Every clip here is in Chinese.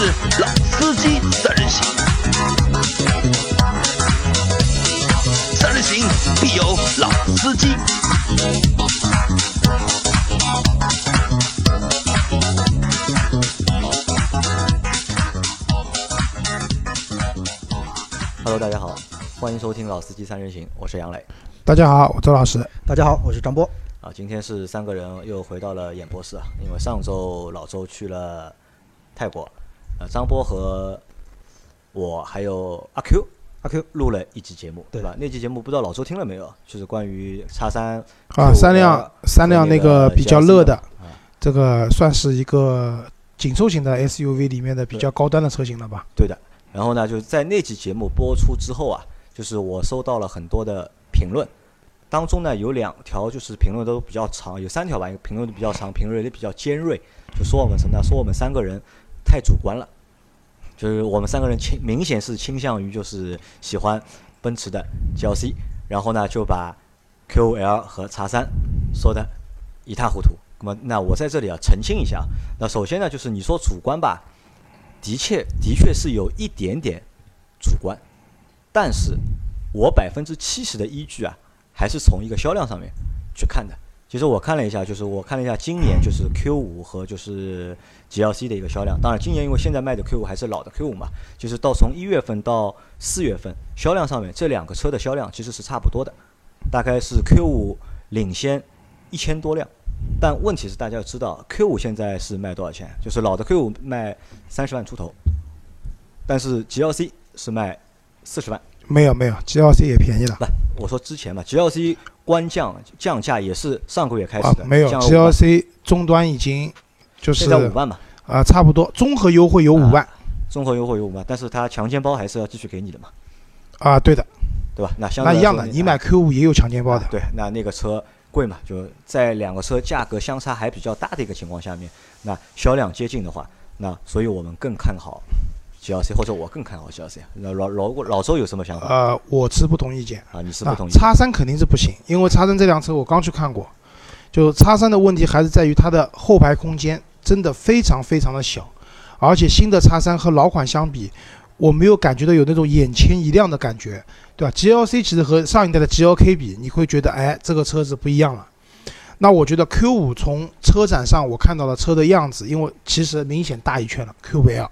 是老司机三人行，三人行必有老司机。Hello，大家好，欢迎收听《老司机三人行》，我是杨磊。大家好，我周老师。大家好，我是张波。啊，今天是三个人又回到了演播室啊，因为上周老周去了泰国，呃，张波和我还有阿 Q，阿 Q 录了一期节目，对吧？那期节目不知道老周听了没有？就是关于叉三啊，三辆三辆那个比较热的，啊这个算是一个紧凑型的 SUV 里面的比较高端的车型了吧？对的。然后呢，就是在那期节目播出之后啊，就是我收到了很多的评论，当中呢有两条就是评论都比较长，有三条吧，评论都比较长，评论也比较尖锐，就说我们什么呢？说我们三个人太主观了，就是我们三个人倾明显是倾向于就是喜欢奔驰的 GLC，然后呢就把 QL 和叉三说的一塌糊涂。那么，那我在这里啊澄清一下。那首先呢，就是你说主观吧，的确的确是有一点点主观，但是我百分之七十的依据啊，还是从一个销量上面去看的。其实我看了一下，就是我看了一下今年就是 Q 五和就是 GLC 的一个销量。当然，今年因为现在卖的 Q 五还是老的 Q 五嘛，就是到从一月份到四月份销量上面，这两个车的销量其实是差不多的，大概是 Q 五领先一千多辆。但问题是，大家要知道，Q 五现在是卖多少钱？就是老的 Q 五卖三十万出头，但是 GLC 是卖四十万。没有没有，GLC 也便宜了。不，我说之前嘛，GLC 官降降价也是上个月开始的，，啊没有降了5万 GLC 终端已经就是现在五万嘛，啊差不多，综合优惠有五万。综合优惠有五万，但是它强奸包还是要继续给你的嘛，啊，对的，对吧？那相那一样的，你买 Q 五也有强奸包的。啊，对，那那个车贵嘛，就在两个车价格相差还比较大的一个情况下面，那销量接近的话，那所以我们更看好 GLC，或者我更看好 GLC。那老老老周有什么想法呃，我持不同意见。啊？你是不同意？叉三肯定是不行，因为叉三这辆车我刚去看过，就叉三的问题还是在于它的后排空间真的非常非常的小，而且新的叉三和老款相比，我没有感觉到有那种眼前一亮的感觉，对吧？GLC 其实和上一代的 GLK 比，你会觉得哎，这个车子不一样了。那我觉得 Q 五从车展上我看到了车的样子，因为其实明显大一圈了 Q 五 L。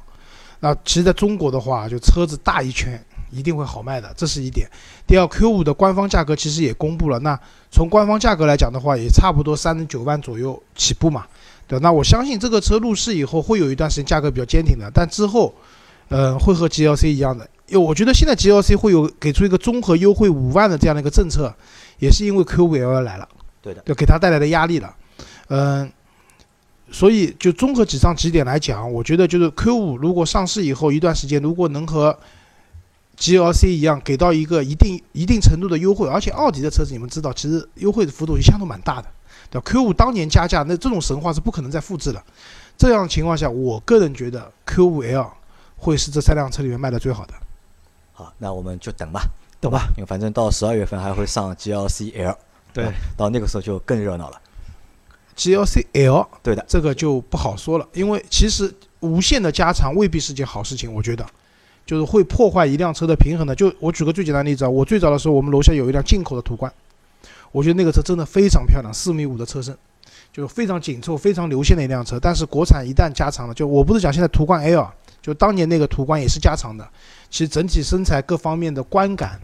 那其实在中国的话，就车子大一圈一定会好卖的，这是一点。第二，Q 五的官方价格其实也公布了，那从官方价格来讲的话，也差不多三十九万左右起步嘛，对吧那我相信这个车入市以后会有一段时间价格比较坚挺的，但之后，呃，会和 GLC 一样的，因为我觉得现在 GLC 会有给出一个综合优惠五万的这样的一个政策，也是因为 Q 五 L 来了，对的，就给它带来的压力了，嗯、所以就综合几上几点来讲，我觉得就是 Q 五如果上市以后一段时间，如果能和 GLC 一样给到一个一定一定程度的优惠，而且奥迪的车子你们知道，其实优惠的幅度一向都蛮大的，对吧？Q 五当年加价，那这种神话是不可能再复制了。这样的情况下，我个人觉得 Q 五 L 会是这三辆车里面卖的最好的。好，那我们就等吧，等吧？因为反正到十二月份还会上 GLC L，对吧到那个时候就更热闹了。GLC L 对的，这个就不好说了，因为其实无限的加长未必是件好事情，我觉得，就是会破坏一辆车的平衡的。就我举个最简单的例子啊，我最早的时候，我们楼下有一辆进口的途观，我觉得那个车真的非常漂亮，四米五的车身，就是非常紧凑、非常流线的一辆车。但是国产一旦加长了，就我不是讲现在途观 L，就当年那个途观也是加长的，其实整体身材各方面的观感。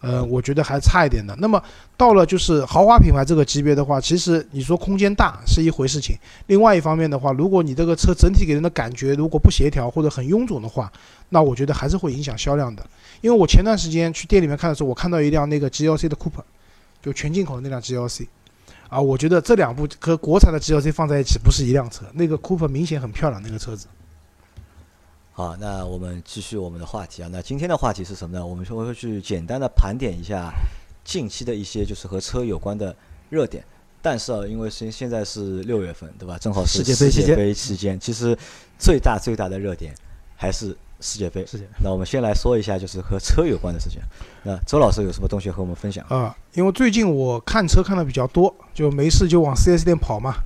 呃，我觉得还差一点的。那么到了就是豪华品牌这个级别的话，其实你说空间大是一回事情，另外一方面的话，如果你这个车整体给人的感觉如果不协调或者很臃肿的话，那我觉得还是会影响销量的。因为我前段时间去店里面看的时候，我看到一辆那个 GLC 的 Cooper，就全进口的那辆 GLC，啊，我觉得这两部和国产的 GLC 放在一起不是一辆车，那个 Cooper 明显很漂亮，那个车子。好，那我们继续我们的话题啊。那今天的话题是什么呢？我们说会去简单的盘点一下近期的一些就是和车有关的热点。但是啊，因为现现在是六月份，对吧？正好是世界杯期间杯期间，其实最大最大的热点还是世界杯。世界那我们先来说一下就是和车有关的事情。那周老师有什么东西和我们分享？啊，因为最近我看车看的比较多，就没事就往 4S 店跑嘛，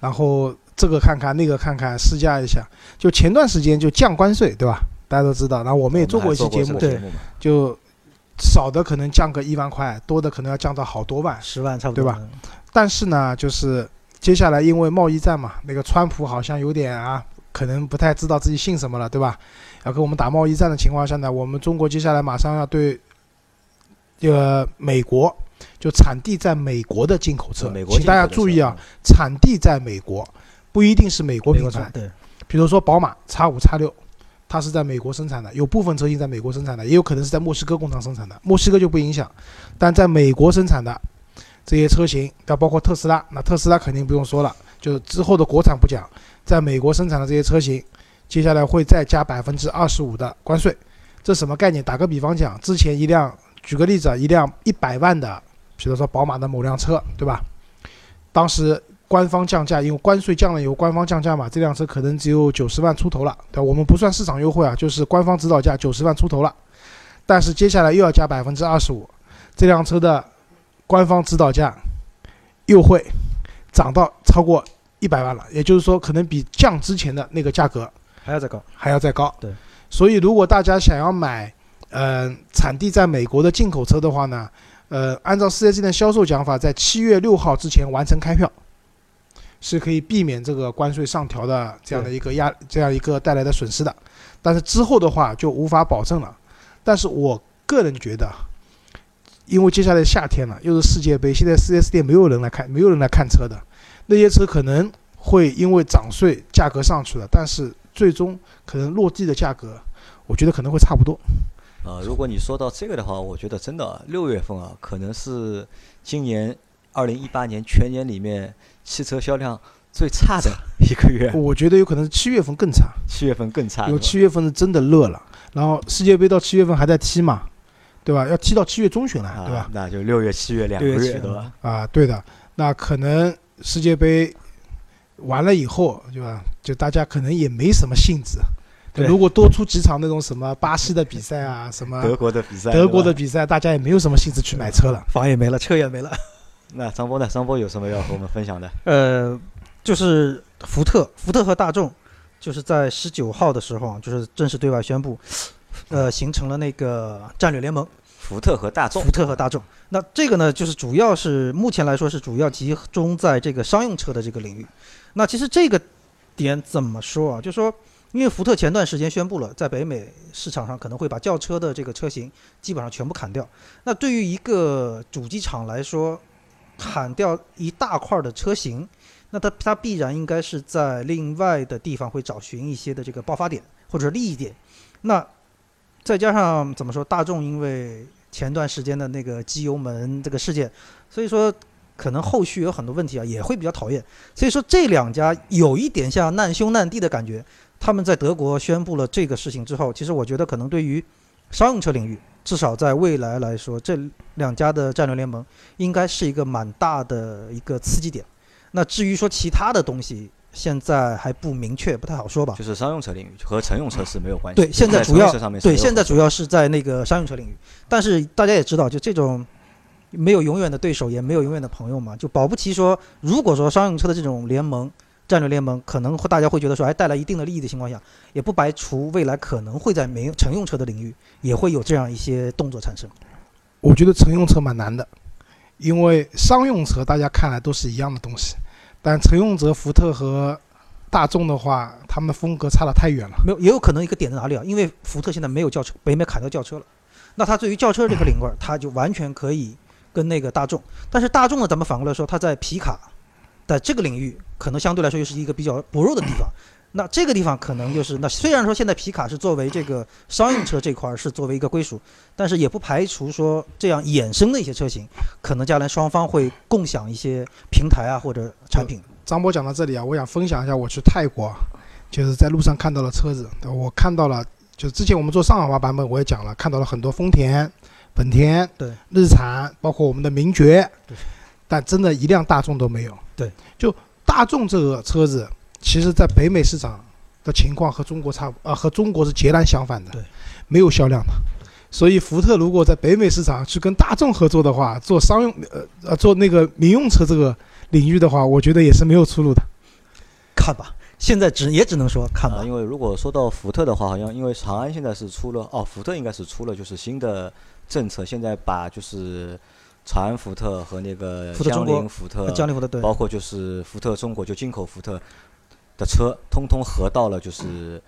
然后这个看看那个看看，试驾一下。就前段时间就降关税，对吧？大家都知道，然后我们也做过一期节目，对，就少的可能降个一万块，多的可能要降到好多万，十万差不多，对吧？但是呢，就是接下来因为贸易战嘛，那个川普好像有点啊，可能不太知道自己姓什么了，对吧？要跟我们打贸易战的情况下呢，我们中国接下来马上要对这个美国。就产地在美国的进口车，请大家注意啊，产地在美国，不一定是美国品牌。对，比如说宝马 X 五、X 六，它是在美国生产的，有部分车型在美国生产的，也有可能是在墨西哥工厂生产的。墨西哥就不影响，但在美国生产的这些车型，要包括特斯拉，那特斯拉肯定不用说了，就是之后的国产不讲，在美国生产的这些车型，接下来会再加百分之二十五的关税。这什么概念？打个比方讲，之前一辆，举个例子啊，一辆一百万的。比如说宝马的某辆车，对吧？当时官方降价，因为关税降了以后，官方降价嘛，这辆车可能只有九十万出头了，对吧？我们不算市场优惠啊，就是官方指导价九十万出头了。但是接下来又要加百分之二十五，这辆车的官方指导价又会涨到超过一百万了，也就是说，可能比降之前的那个价格还要再高，还要再高。对，所以如果大家想要买，嗯，产地在美国的进口车的话呢？呃，按照四 S 店销售讲法，在七月六号之前完成开票，是可以避免这个关税上调的这样的一个压，这样一个带来的损失的。但是之后的话就无法保证了。但是我个人觉得，因为接下来夏天了，又是世界杯，现在四 S 店没有人来看，没有人来看车的，那些车可能会因为涨税，价格上去了，但是最终可能落地的价格，我觉得可能会差不多。呃，如果你说到这个的话，我觉得真的六月份啊，可能是今年二零一八年全年里面汽车销量最差的 一个月。我觉得有可能是七月份更差，七月份更差。有七月份是真的热了，然后世界杯到七月份还在踢嘛，对吧？要踢到七月中旬了，对吧？那就六月、七月两个月，对吧？啊，对的。那可能世界杯完了以后，对吧？就大家可能也没什么兴致。如果多出几场那种什么巴西的比赛啊，什么德国的比赛，德国的比赛，大家也没有什么兴致去买车了，房也没了，车也没了。那张波呢？张波有什么要和我们分享的？呃，就是福特，福特和大众，就是在十九号的时候，就是正式对外宣布，呃，形成了那个战略联盟。福特和大众，福特和大众。那这个呢，就是主要是目前来说是主要集中在这个商用车的这个领域。那其实这个点怎么说啊？就说。因为福特前段时间宣布了，在北美市场上可能会把轿车的这个车型基本上全部砍掉。那对于一个主机厂来说，砍掉一大块的车型，那它它必然应该是在另外的地方会找寻一些的这个爆发点或者利益点。那再加上怎么说，大众因为前段时间的那个机油门这个事件，所以说可能后续有很多问题啊，也会比较讨厌。所以说这两家有一点像难兄难弟的感觉。他们在德国宣布了这个事情之后，其实我觉得可能对于商用车领域，至少在未来来说，这两家的战略联盟应该是一个蛮大的一个刺激点。那至于说其他的东西，现在还不明确，不太好说吧。就是商用车领域和乘用车是没有关系。对，现在主要对现在主要是在那个商用车领域。但是大家也知道，就这种没有永远的对手，也没有永远的朋友嘛。就保不齐说，如果说商用车的这种联盟。战略联盟可能会大家会觉得说，哎，带来一定的利益的情况下，也不排除未来可能会在没乘用车的领域也会有这样一些动作产生。我觉得乘用车蛮难的，因为商用车大家看来都是一样的东西，但乘用车福特和大众的话，他们的风格差得太远了。没有，也有可能一个点在哪里啊？因为福特现在没有轿车，北美砍掉轿车了，那它对于轿车这个领域，它就完全可以跟那个大众。但是大众呢，咱们反过来说，它在皮卡。在这个领域，可能相对来说又是一个比较薄弱的地方。那这个地方可能就是，那虽然说现在皮卡是作为这个商用车这块儿是作为一个归属，但是也不排除说这样衍生的一些车型，可能将来双方会共享一些平台啊或者产品。张波讲到这里啊，我想分享一下我去泰国，就是在路上看到了车子，我看到了，就是之前我们做上海话版本我也讲了，看到了很多丰田、本田、对日产，包括我们的名爵。对。但真的一辆大众都没有。对，就大众这个车子，其实在北美市场的情况和中国差，呃，和中国是截然相反的。对，没有销量的。所以福特如果在北美市场去跟大众合作的话，做商用，呃呃，做那个民用车这个领域的话，我觉得也是没有出路的。看吧。现在只也只能说看吧啊，。因为如果说到福特的话，好像因为长安现在是出了哦，福特应该是出了就是新的政策，现在把就是长安福特和那个江铃福特，江铃福特对，包括就是福特中国就进口福特的车，通通合到了就是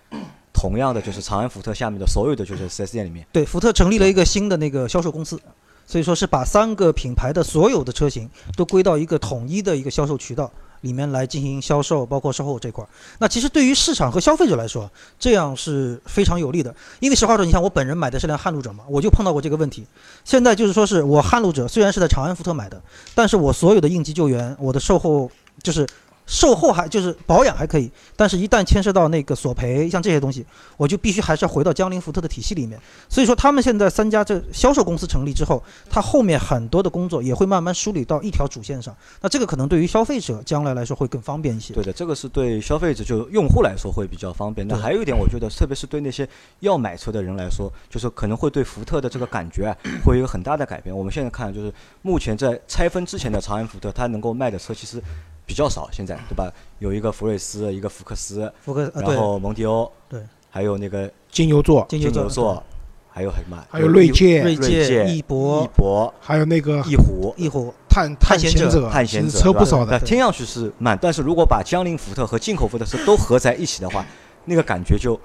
同样的就是长安福特下面的所有的就是 4S 店里面。对，福特成立了一个新的那个销售公司，所以说是把三个品牌的所有的车型都归到一个统一的一个销售渠道里面来进行销售，包括售后这块儿。那其实对于市场和消费者来说，这样是非常有利的。因为实话说，你像我本人买的是辆撼路者嘛，我就碰到过这个问题。现在就是说是我撼路者虽然是在长安福特买的，但是我所有的应急救援，我的售后就是。售后还就是保养还可以，但是一旦牵涉到那个索赔，像这些东西，我就必须还是要回到江铃福特的体系里面。所以说，他们现在三家这销售公司成立之后，它后面很多的工作也会慢慢梳理到一条主线上。那这个可能对于消费者将来来说会更方便一些。对的，这个是对消费者就用户来说会比较方便。那还有一点，我觉得特别是对那些要买车的人来说，就是可能会对福特的这个感觉啊，会有很大的改变。我们现在看，就是目前在拆分之前的长安福特，它能够卖的车其实比较少，现在 对吧？有一个福睿斯，一个福克斯，福克斯然后蒙迪欧，对，还有那个金牛座，金金牛座，还有还有什么？还有锐界。锐锐界、翼博。翼、博、还有那个翼虎。翼虎，探探险者，探险者车不少的。听上去是慢，但是如果把江铃福特和进口福特车都合在一起的话，那个感觉就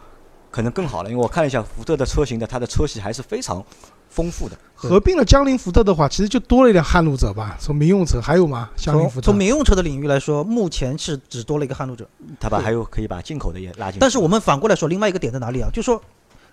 可能更好了。因为我看了一下福特的车型的，它的车系还是非常丰富的。合并了江铃福特的话，其实就多了一辆撼路者吧。从民用车还有吗？江铃福特从从民用车的领域来说，目前是只多了一个撼路者。它把还有可以把进口的也拉进去。但是我们反过来说，另外一个点在哪里啊？就是说，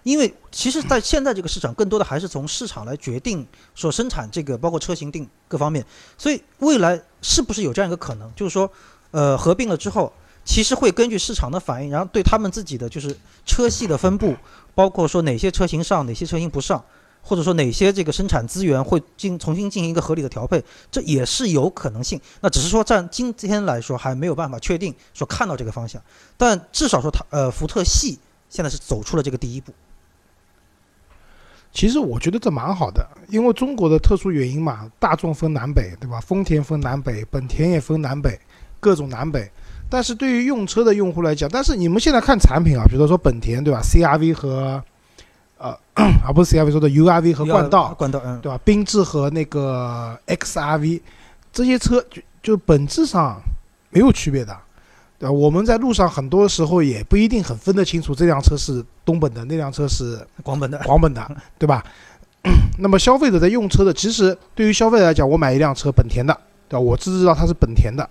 因为其实，在现在这个市场，更多的还是从市场来决定所生产这个，包括车型定各方面。所以未来是不是有这样一个可能，就是说，呃，合并了之后，其实会根据市场的反应，然后对他们自己的就是车系的分布，包括说哪些车型上，哪些车型不上。或者说哪些这个生产资源会进重新进行一个合理的调配，这也是有可能性。那只是说在今天来说还没有办法确定说看到这个方向，但至少说它呃福特系现在是走出了这个第一步。其实我觉得这蛮好的，因为中国的特殊原因嘛，大众分南北，对吧？丰田分南北，本田也分南北，各种南北。但是对于用车的用户来讲，但是你们现在看产品啊，比如说本田，对吧？CRV 和呃，而不是 CRV 说的 URV 和冠道，冠道嗯，对吧？缤智和那个 XRV 这些车就就本质上没有区别的，对吧？我们在路上很多时候也不一定很分得清楚这辆车是东本的，那辆车是广本的广本的，对吧？那么消费者在用车的，其实对于消费者来讲，我买一辆车本田的，对吧？我只知道它是本田的，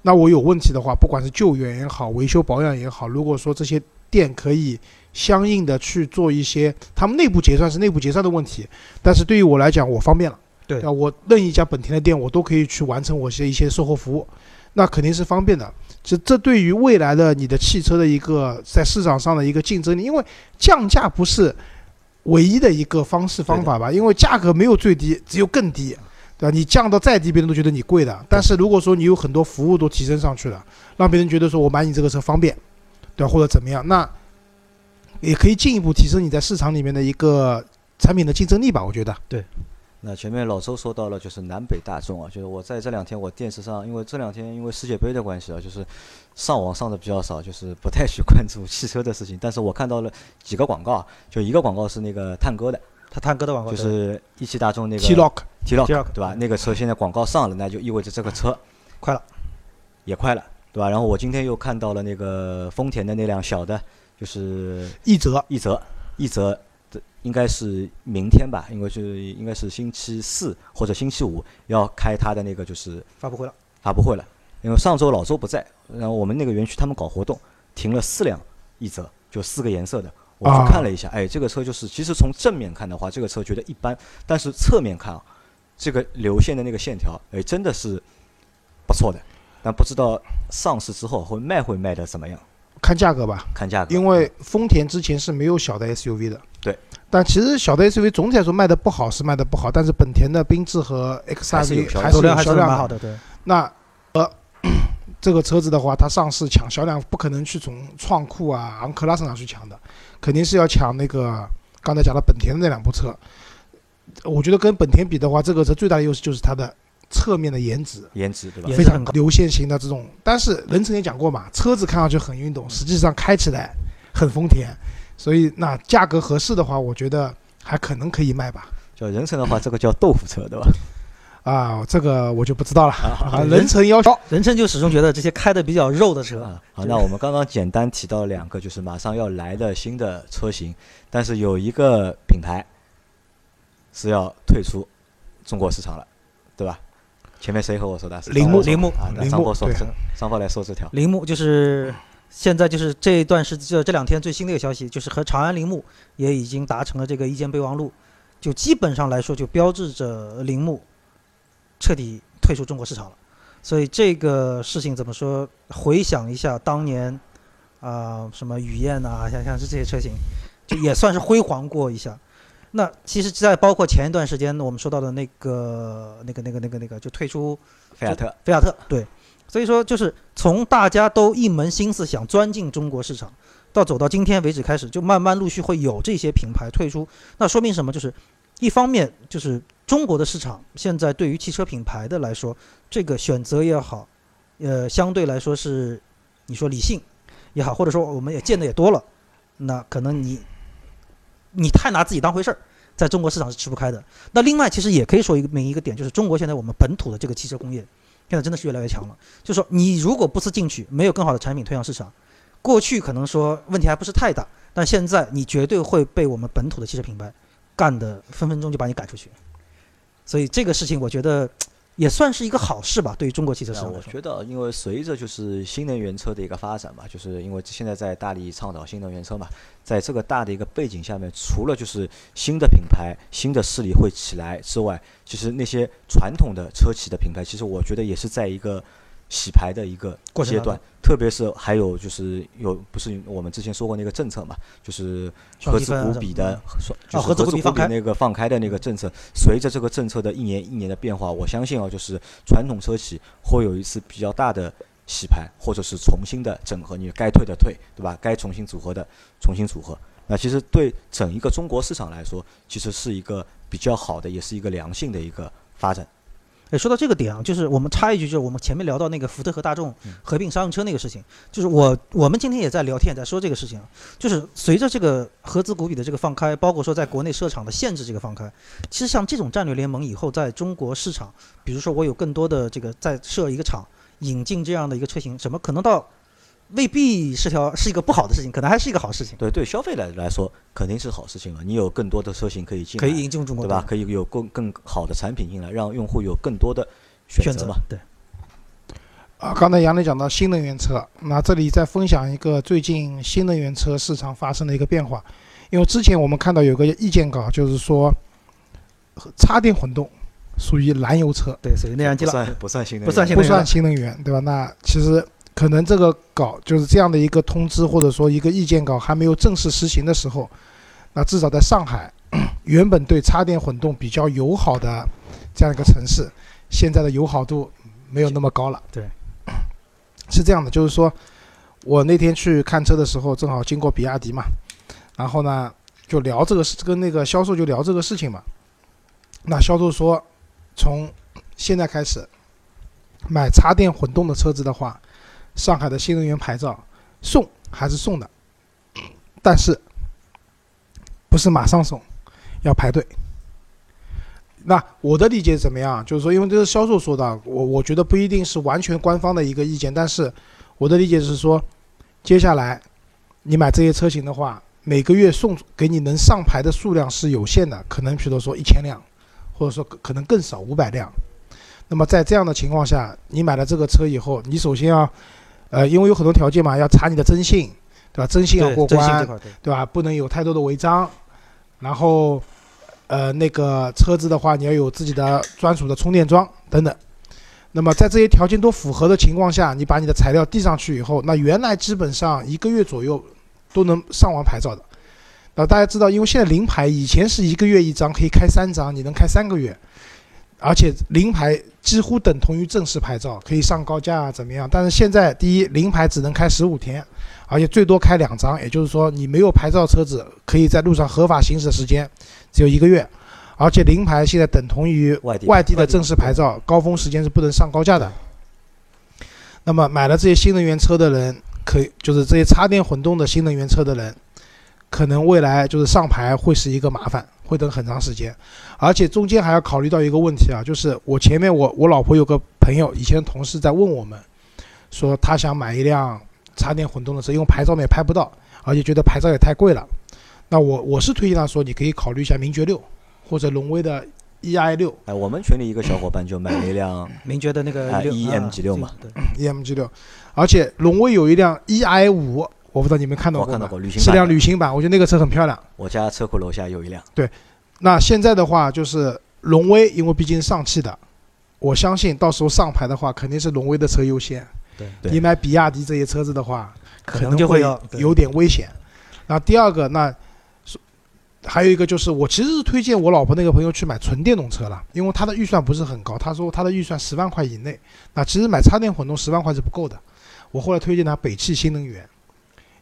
那我有问题的话，不管是救援也好，维修保养也好，如果说这些店可以相应的去做一些，他们内部结算是内部结算的问题，但是对于我来讲，我方便了，对啊？我任意一家本田的店，我都可以去完成我些一些售后服务，那肯定是方便的。这这对于未来的你的汽车的一个在市场上的一个竞争力，因为降价不是唯一的一个方式方法吧？因为价格没有最低，只有更低，对吧？你降到再低，别人都觉得你贵的。但是如果说你有很多服务都提升上去了，让别人觉得说我买你这个车方便，对吧？或者怎么样，那也可以进一步提升你在市场里面的一个产品的竞争力吧？我觉得。对那前面老周说到了，就是南北大众啊，就是我在这两天我电视上，因为这两天因为世界杯的关系啊，就是上网上的比较少，就是不太去关注汽车的事情。但是我看到了几个广告啊，就一个广告是那个探戈的，他探戈的广告就是一汽大众那个 T-Rock 对吧？那个车现在广告上了，那就意味着这个车快了，也快了，对吧？然后我今天又看到了那个丰田的那辆小的，就是一折，一泽，一泽的应该是明天吧，因为是应该是星期四或者星期五要开他的那个就是发布会了。发布会了。因为上周老周不在，然后我们那个园区他们搞活动，停了四辆一泽，就四个颜色的。我去啊看了一下，哎，这个车就是，其实从正面看的话，这个车觉得一般，但是侧面看啊，这个流线的那个线条，哎，真的是不错的。但不知道上市之后会卖会卖的怎么样，看价格吧。看价格。因为丰田之前是没有小的 SUV 的，对。但其实小的 SUV 总体来说卖的不好是卖的不好，但是本田的缤智和 XRV 还是有销量好。的，对，那呃，这个车子的话，它上市抢销量不可能去从创酷啊、昂克拉身上去抢的，肯定是要抢那个刚才讲的本田的那两部车。我觉得跟本田比的话，这个车最大的优势就是它的侧面的颜值颜值对吧颜？非常流线型的这种。但是任成也讲过嘛，车子看上去很运动，实际上开起来很丰田，所以那价格合适的话，我觉得还可能可以卖吧。叫人成的话，这个叫豆腐车对吧？啊，这个我就不知道了啊啊。任成要求人称就始终觉得这些开的比较肉的车，啊，好，那我们刚刚简单提到两个，就是马上要来的新的车型，但是有一个品牌是要退出中国市场了，对吧？前面谁和我说的？是铃木铃木铃木对张波说这张波来说这条，铃木就是现在就是这一段时这这两天最新的一个消息，就是和长安铃木也已经达成了这个意见备忘录，就基本上来说就标志着铃木彻底退出中国市场了。所以这个事情怎么说？回想一下当年啊、什么雨燕呐、像像是这些车型，就也算是辉煌过一下。那其实，在包括前一段时间我们说到的那个、那个、那个、那个、那个，就退出菲亚特菲亚特，对，所以说就是从大家都一门心思想钻进中国市场，到走到今天为止开始，就慢慢陆续会有这些品牌退出。那说明什么？就是一方面就是中国的市场现在对于汽车品牌的来说，这个选择也好，呃，相对来说是你说理性也好，或者说我们也见的也多了，那可能你你太拿自己当回事儿。在中国市场是吃不开的。那另外，其实也可以说一个明一个点，就是中国现在我们本土的这个汽车工业，现在真的是越来越强了。就是说，你如果不思进取，没有更好的产品推向市场，过去可能说问题还不是太大，但现在你绝对会被我们本土的汽车品牌干的分分钟就把你赶出去。所以这个事情，我觉得也算是一个好事吧，对于中国汽车市场来说。我觉得，因为随着就是新能源车的一个发展嘛，就是因为现在在大力倡导新能源车嘛，在这个大的一个背景下面，除了就是新的品牌、新的势力会起来之外，其实那些传统的车企的品牌，其实我觉得也是在一个洗牌的一个阶段特别是还有就是有不是我们之前说过那个政策嘛，就是合资股比的，说就是合资股比那个放开的那个政策，随着这个政策的一年一年的变化，我相信啊，就是传统车企会有一次比较大的洗牌，或者是重新的整合，你该退的退，对吧？该重新组合的重新组合。那其实对整一个中国市场来说，其实是一个比较好的，也是一个良性的一个发展。哎，说到这个点啊，就是我们插一句，就是我们前面聊到那个福特和大众合并商用车那个事情，就是我我们今天也在聊天，也在说这个事情啊，就是随着这个合资股比的这个放开，包括说在国内设厂的限制这个放开，其实像这种战略联盟以后在中国市场，比如说我有更多的这个在设一个厂，引进这样的一个车型，什么可能到未必是条是一个不好的事情，可能还是一个好事情，对对，消费来来说肯定是好事情了。你有更多的车型可以进来，可以引进中国对吧？可以有更更好的产品进来，让用户有更多的选择嘛。对。啊，刚才杨磊讲到新能源车，那这里再分享一个最近新能源车市场发生的一个变化。因为之前我们看到有个意见稿，就是说插电混动属于燃油车，对，属于内燃机了，不算不算新能源，不算新能源不算新能源，对吧？那其实可能这个稿就是这样的一个通知，或者说一个意见稿还没有正式实行的时候，那至少在上海，原本对插电混动比较友好的这样一个城市，现在的友好度没有那么高了。对，是这样的，就是说我那天去看车的时候，正好经过比亚迪嘛，然后呢就聊这个事，跟那个销售就聊这个事情嘛。那销售说，从现在开始，买插电混动的车子的话，上海的新能源牌照送还是送的，但是不是马上送，要排队。那我的理解怎么样？就是说，因为这是销售说的，我我觉得不一定是完全官方的一个意见，但是我的理解是说，接下来你买这些车型的话，每个月送给你能上牌的数量是有限的，可能比如说一千辆，或者说可能更少五百辆。那么在这样的情况下，你买了这个车以后，你首先要，呃，因为有很多条件嘛，要查你的征信，对吧？征信要过关。对吧？不能有太多的违章，然后，呃，那个车子的话，你要有自己的专属的充电桩等等。那么在这些条件都符合的情况下，你把你的材料递上去以后，那原来基本上一个月左右都能上完牌照的。那大家知道，因为现在临牌以前是一个月一张，可以开三张，你能开三个月，而且临牌几乎等同于正式牌照，可以上高架啊怎么样？但是现在第一，临牌只能开十五天，而且最多开两张，也就是说你没有牌照车子可以在路上合法行驶的时间只有一个月，而且临牌现在等同于外地外地的正式牌照，高峰时间是不能上高架的。那么买了这些新能源车的人，可以就是这些插电混动的新能源车的人，可能未来就是上牌会是一个麻烦，会等很长时间，而且中间还要考虑到一个问题啊，就是我前面我我老婆有个朋友，以前的同事在问我们，说他想买一辆插电混动的车，因为牌照也拍不到，而且觉得牌照也太贵了。那我我是推荐他说，你可以考虑一下名爵六或者荣威的 EI 六、哎，我们群里一个小伙伴就买了一辆 名爵的那个六啊 EM 啊 G6 嘛。对 EMG 六，而且荣威有一辆 EI 五，我不知道你们看到过吗我看到？过旅行是辆，旅行版，我觉得那个车很漂亮。我家车库楼下有一辆，对那现在的话，就是荣威，因为毕竟是上汽的，我相信到时候上牌的话，肯定是荣威的车优先。你买比亚迪这些车子的话，可能就会有点危险。那第二个，那是还有一个就是，我其实是推荐我老婆那个朋友去买纯电动车了，因为她的预算不是很高，她说她的预算十万块以内。那其实买插电混动十万块是不够的。我后来推荐她北汽新能源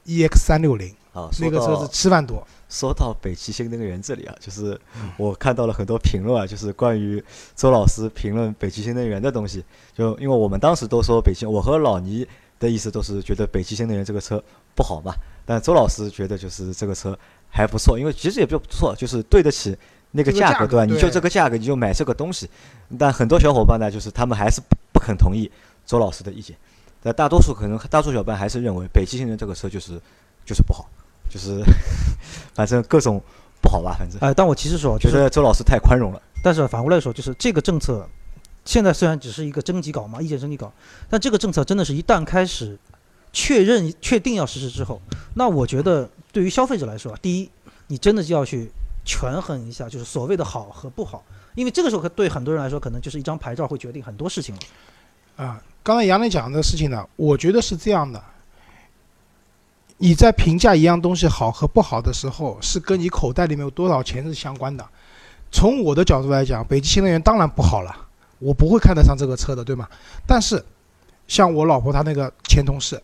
EX 三六零，啊，说那个车到是七万多。说到北汽新能源这里啊，就是嗯我看到了很多评论啊，就是关于周老师评论北汽新能源的东西。就因为我们当时都说北汽，我和老倪的意思都是觉得北汽新能源这个车不好嘛，但周老师觉得就是这个车还不错，因为其实也不错，就是对得起那个价格，对吧？你就这个价格，你就买这个东西。但很多小伙伴呢，就是他们还是不不肯同意周老师的意见。但大多数可能大多数小伙伴还是认为北汽新能源这个车就是就是不好，就是 反正各种不好吧，反正哎，但我其实说，就觉是，得周老师太宽容了。但是反过来说，就是这个政策，现在虽然只是一个征集稿嘛，意见征集稿，但这个政策真的是一旦开始确认、确定要实施之后，那我觉得对于消费者来说啊，第一，你真的就要去权衡一下，就是所谓的好和不好，因为这个时候对很多人来说，可能就是一张牌照会决定很多事情了。啊，刚才杨磊讲的事情呢，我觉得是这样的。你在评价一样东西好和不好的时候，是跟你口袋里面有多少钱是相关的。从我的角度来讲，北极新能源当然不好了，我不会看得上这个车的，对吗？但是，像我老婆她那个前同事，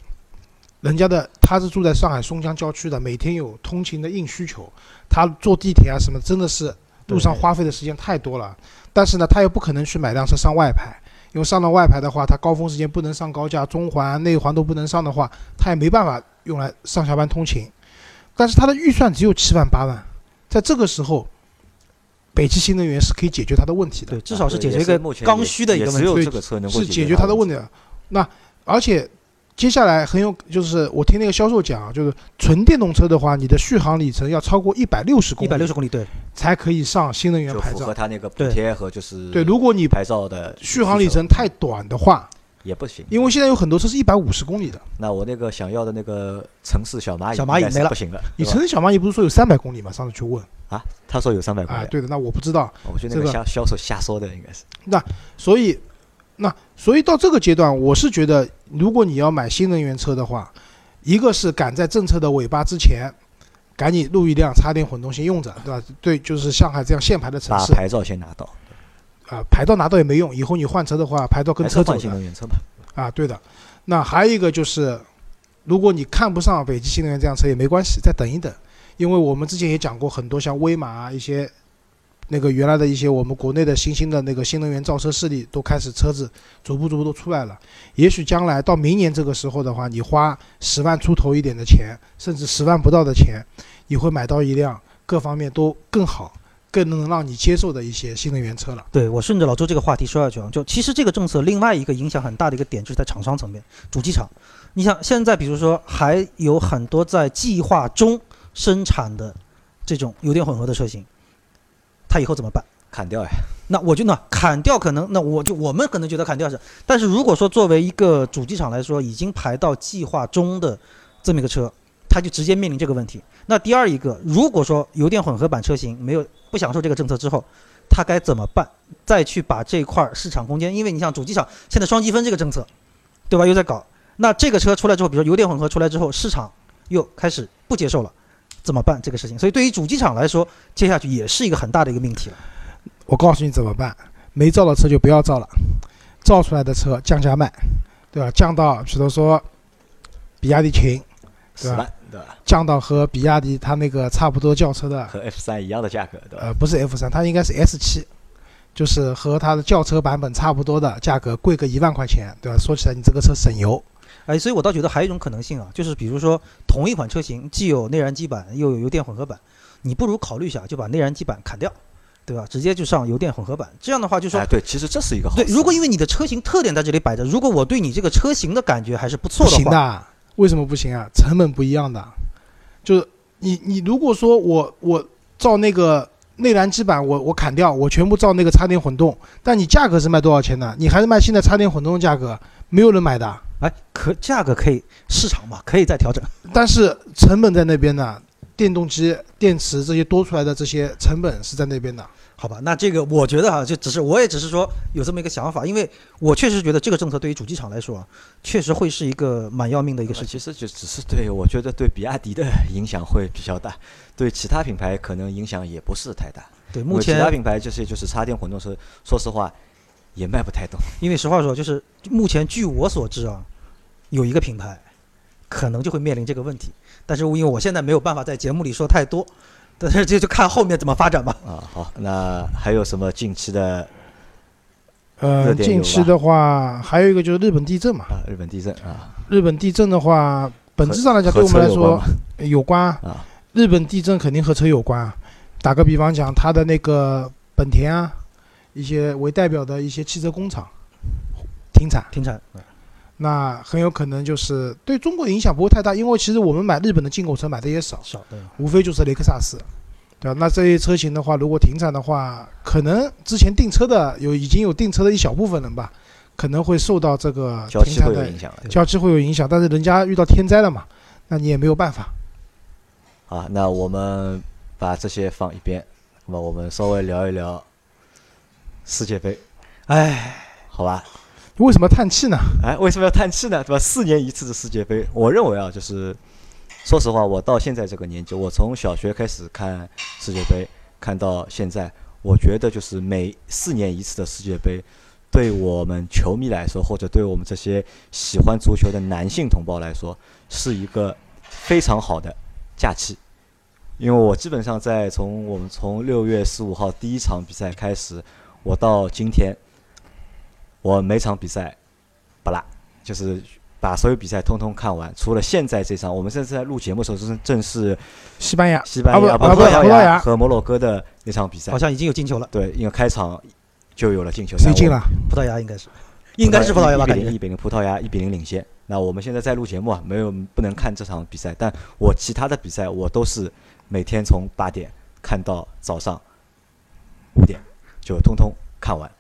人家的他是住在上海松江郊区的，每天有通勤的硬需求，他坐地铁啊什么，真的是路上花费的时间太多了。但是呢，他又不可能去买辆车上外牌，因为上了外牌的话，它高峰时间不能上高架，中环、内环都不能上的话，他也没办法用来上下班通勤。但是他的预算只有七万八万，在这个时候，北汽新能源是可以解决他的问题的对，，至少是解决一个刚需的一个问题。对有这个车能够是解决决他的问题。题的。那而且接下来很有就是我听那个销售讲，就是纯电动车的话，你的续航里程要超过一百六十公里，一百六十公里，对，才可以上新能源牌照就符合。他那个补对贴和就是对，如果你牌照的续航里程太短的话，也不行。因为现在有很多车是一百五十公里的，那我那个想要的那个城市小蚂蚁，小蚂蚁没了不行了。你城市小蚂蚁不是说有三百公里吗？上次去问啊？他说有三百公里，，啊对的，那我不知道，我觉得那个销销售瞎说的应该是。那所以那所以到这个阶段，我是觉得，如果你要买新能源车的话，一个是赶在政策的尾巴之前，赶紧入一辆插电混动先用着，对吧？对，就是上海这样限牌的城市把牌照先拿到，啊，牌照拿到也没用，以后你换车的话，牌照跟车走的能源车吧。啊，对的。那还有一个就是，如果你看不上北汽新能源这辆车也没关系，再等一等，因为我们之前也讲过很多像威马啊一些。那个原来的一些我们国内的新兴的那个新能源造车势力都开始车子逐步逐步都出来了。也许将来到明年这个时候的话，你花十万出头一点的钱，甚至十万不到的钱，你会买到一辆各方面都更好、更能让你接受的一些新能源车了。对我顺着老周这个话题说下去啊，就其实这个政策另外一个影响很大的一个点就是在厂商层面，主机厂。你想现在比如说还有很多在计划中生产的这种油电混合的车型，它以后怎么办？砍掉呀，那我就呢砍掉可能，那我就我们可能觉得砍掉是，但是如果说作为一个主机厂来说，已经排到计划中的这么一个车，它就直接面临这个问题。那第二一个，如果说油电混合版车型没有不享受这个政策之后，它该怎么办？再去把这块儿市场空间，因为你像主机厂现在双积分这个政策，对吧？又在搞，那这个车出来之后，比如说油电混合出来之后，市场又开始不接受了，怎么办这个事情？所以对于主机厂来说，接下去也是一个很大的一个命题了。我告诉你怎么办，没造的车就不要造了，造出来的车降价卖，对吧？降到比如说比亚迪秦十万，对吧？降到和比亚迪它那个差不多轿车的，和 F 三一样的价格，对吧？呃，不是 F 三，它应该是 S 七，就是和它的轿车版本差不多的价格，贵个一万块钱，对吧？说起来你这个车省油，哎，所以我倒觉得还有一种可能性啊，就是比如说同一款车型既有内燃机版又有油电混合版，你不如考虑一下就把内燃机版砍掉，对吧？直接就上油电混合版，这样的话就说哎，对，其实这是一个好对，如果因为你的车型特点在这里摆着，如果我对你这个车型的感觉还是不错的话，行的，为什么不行啊？成本不一样的，就是你你如果说我我照那个内燃机版我我砍掉，我全部照那个插电混动，但你价格是卖多少钱呢？你还是卖现在插电混动的价格，没有人买的。哎，可价格可以市场嘛，可以再调整。但是成本在那边呢，电动机、电池这些多出来的这些成本是在那边的。好吧，那这个我觉得啊，就只是我也只是说有这么一个想法，因为我确实觉得这个政策对于主机厂来说啊，确实会是一个蛮要命的一个事情。其实就只是对我觉得对比亚迪的影响会比较大，对其他品牌可能影响也不是太大。对，目前其他品牌这些就是插电混动车，说实话也卖不太动。因为实话说，就是目前据我所知啊，有一个品牌可能就会面临这个问题，但是因为我现在没有办法在节目里说太多，但是这就看后面怎么发展吧。啊，好，那还有什么近期的呃，近期的话，还有一个就是日本地震嘛。啊？日本地震啊日本地震的话，本质上来讲，对我们来说有关。啊，日本地震肯定和车有关啊。打个比方讲，它的那个本田啊，一些为代表的一些汽车工厂停产，停产，那很有可能就是对中国影响不会太大，因为其实我们买日本的进口车买的也少，少的。无非就是雷克萨斯，对吧？那这些车型的话，如果停产的话，可能之前订车的有已经有订车的一小部分人吧，可能会受到这个停产的影响的。交期会有影响，但是人家遇到天灾了嘛，那你也没有办法。啊，那我们把这些放一边，那么我们稍微聊一聊世界杯，哎，好吧？为什么叹气呢？哎，为什么要叹气呢？对吧？四年一次的世界杯，我认为啊，就是说实话，我到现在这个年纪，我从小学开始看世界杯，看到现在，我觉得就是每四年一次的世界杯，对我们球迷来说，或者对我们这些喜欢足球的男性同胞来说，是一个非常好的假期。因为我基本上在从我们从六月十五号第一场比赛开始，我到今天，我每场比赛不落，就是把所有比赛通通看完，除了现在这场，我们现在在录节目的时候，正正是西班牙西班牙、葡萄不葡萄牙和摩洛哥的那场比赛好。像已经有进球了，对，因为开场就有了进球，谁进了？葡萄牙应该是，应该是葡萄牙吧？感觉一比零，一比零，葡萄牙一比零领先。那我们现在在录节目啊，没有不能看这场比赛，但我其他的比赛我都是每天从八点看到早上五点，就通通看完。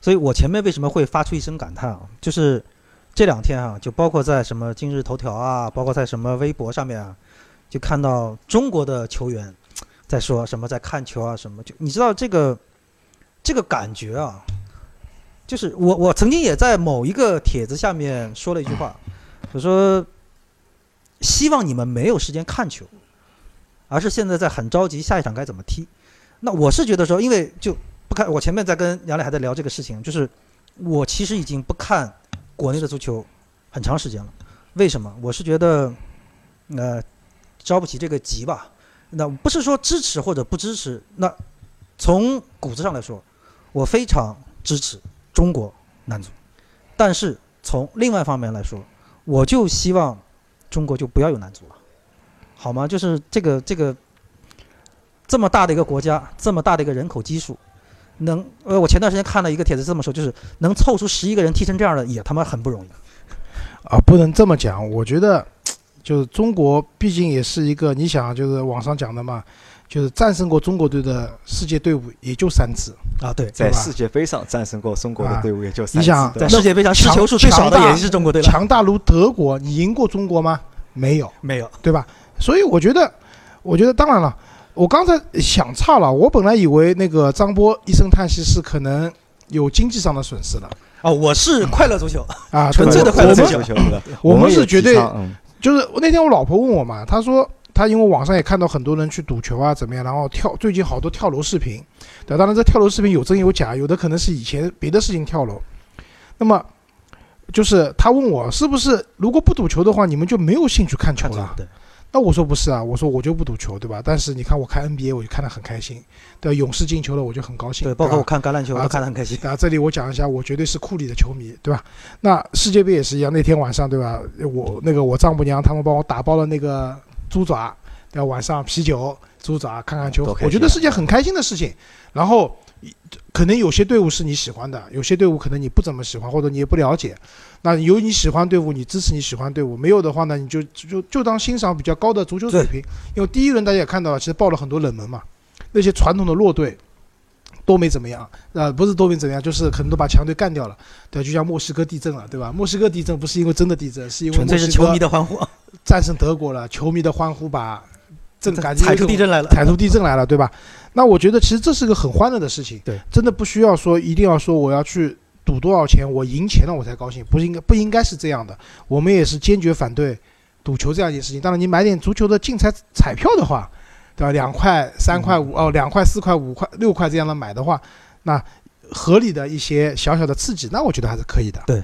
所以我前面为什么会发出一声感叹啊？就是这两天啊，就包括在什么今日头条啊，包括在什么微博上面啊，就看到中国的球员在说什么在看球啊什么，就你知道这个这个感觉啊，就是我我曾经也在某一个帖子下面说了一句话，我说希望你们没有时间看球，而是现在在很着急下一场该怎么踢。那我是觉得说，因为就不看，我前面在跟杨磊还在聊这个事情，就是我其实已经不看国内的足球很长时间了。为什么？我是觉得，呃，着不起这个急吧。那不是说支持或者不支持，那从骨子上来说，我非常支持中国男足。但是从另外一方面来说，我就希望中国就不要有男足了，好吗？就是这个这个这么大的一个国家，这么大的一个人口基数，能呃，我前段时间看了一个帖子这么说，就是能凑出十一个人踢成这样的，也他妈很不容易。啊，不能这么讲。我觉得，就是中国毕竟也是一个，你想，就是网上讲的嘛，就是战胜过中国队的世界队伍也就三支。啊，对，在世界杯上战胜过中国的啊队伍也就三你想次在世界杯上失球数最少的也是中国队了，强大如德国，你赢过中国吗？没有，没有？对吧？所以我觉得，我觉得当然了，我刚才想差了，我本来以为那个张波一声叹息是可能有经济上的损失的哦，我是快乐足球，啊，纯粹的快乐足球我们是绝对嗯就是那天我老婆问我嘛，她说她因为网上也看到很多人去赌球啊怎么样，然后跳最近好多跳楼视频，对，当然这跳楼视频有真有假，有的可能是以前别的事情跳楼。那么就是她问我是不是如果不赌球的话，你们就没有兴趣看球了？对，那我说不是啊，我说我就不赌球，对吧？但是你看我看 NBA，我就看得很开心，对吧，勇士进球了，我就很高兴，对，包括我看橄榄球我都看得很开心。啊，这里我讲一下，我绝对是库里的球迷，对吧？那世界杯也是一样，那天晚上，对吧？我那个我丈母娘他们帮我打包了那个猪爪，对吧？晚上啤酒、猪爪，看看球我觉得是件很开心的事情。然后可能有些队伍是你喜欢的，有些队伍可能你不怎么喜欢，或者你也不了解。那有你喜欢队伍，你支持你喜欢队伍；没有的话呢，你就就就当欣赏比较高的足球水平。因为第一轮大家也看到了，其实报了很多冷门嘛，那些传统的弱队都没怎么样，呃，不是都没怎么样，就是可能都把强队干掉了，对，就像墨西哥地震了，对吧？墨西哥地震不是因为真的地震，是因为纯粹是球迷的欢呼，战胜德国了，球迷的欢呼把震感觉踩出地震来了。踩出地震来了，对吧？那我觉得其实这是个很欢乐的事情，对，真的不需要说一定要说我要去赌多少钱，我赢钱了我才高兴，不应该不应该是这样的。我们也是坚决反对赌球这样一件事情。当然，你买点足球的竞彩彩票的话，对吧？两块、三块五哦，两块、四块、五块、六块这样的买的话，那合理的一些小小的刺激，那我觉得还是可以的。对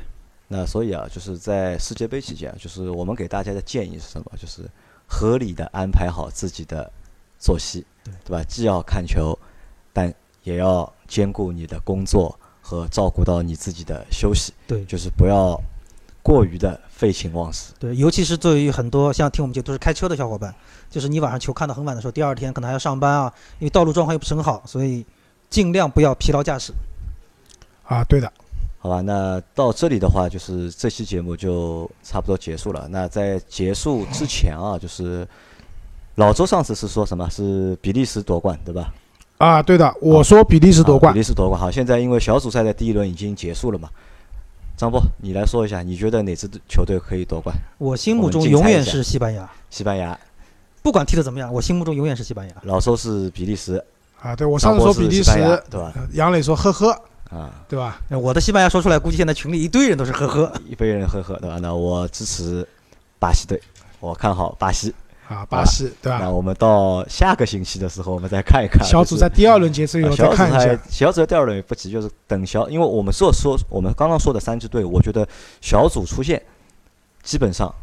那所以啊，就是在世界杯期间啊，就是我们给大家的建议是什么？就是合理的安排好自己的作息，对吧？既要看球，但也要兼顾你的工作和照顾到你自己的休息，对就是不要过于的废寝忘食。对，尤其是对于很多像听我们节目都是开车的小伙伴，就是你晚上球看到很晚的时候，第二天可能还要上班啊，因为道路状况又不是很好，所以尽量不要疲劳驾驶。啊，对的，好吧，那到这里的话，就是这期节目就差不多结束了。那在结束之前啊，就是老周上次是说什么？是比利时夺冠，对吧？啊，对的，我说比利时夺冠啊比，利时夺冠。好，现在因为小组赛的第一轮已经结束了嘛，张波，你来说一下，你觉得哪支球队可以夺冠？我心目中永远是西班牙，西班牙，不管踢得怎么样，我心目中永远是西班牙。老周是比利时，啊，对我上次说比利时对吧？呃杨磊说呵呵，啊，对吧？那我的西班牙说出来，估计现在群里一堆人都是呵呵。一堆人呵呵，对吧？那我支持巴西队，我看好巴西。啊，巴西，对吧？那我们到下个星期的时候，我们再看一看小组在第二轮结束以后啊小组再看一下赛。小组赛第二轮也不急，就是等小，因为我们说说我们刚刚说的三支队，我觉得小组出现基本上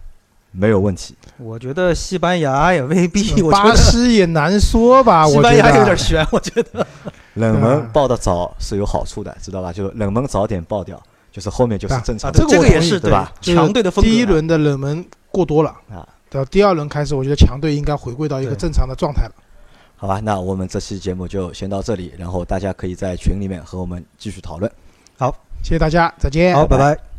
没有问题。我觉得西班牙也未必，巴西也难说吧，西班牙有点。悬，我觉得。冷门报的早是有好处的，知道吧？就冷门早点报掉，就是后面就是啊正常的。啊，这这个也是对吧强队的风格。第一轮的冷门过多了啊，到第二轮开始，我觉得强队应该回归到一个正常的状态了。好吧，那我们这期节目就先到这里，然后大家可以在群里面和我们继续讨论。好谢谢大家，再见。好，拜拜。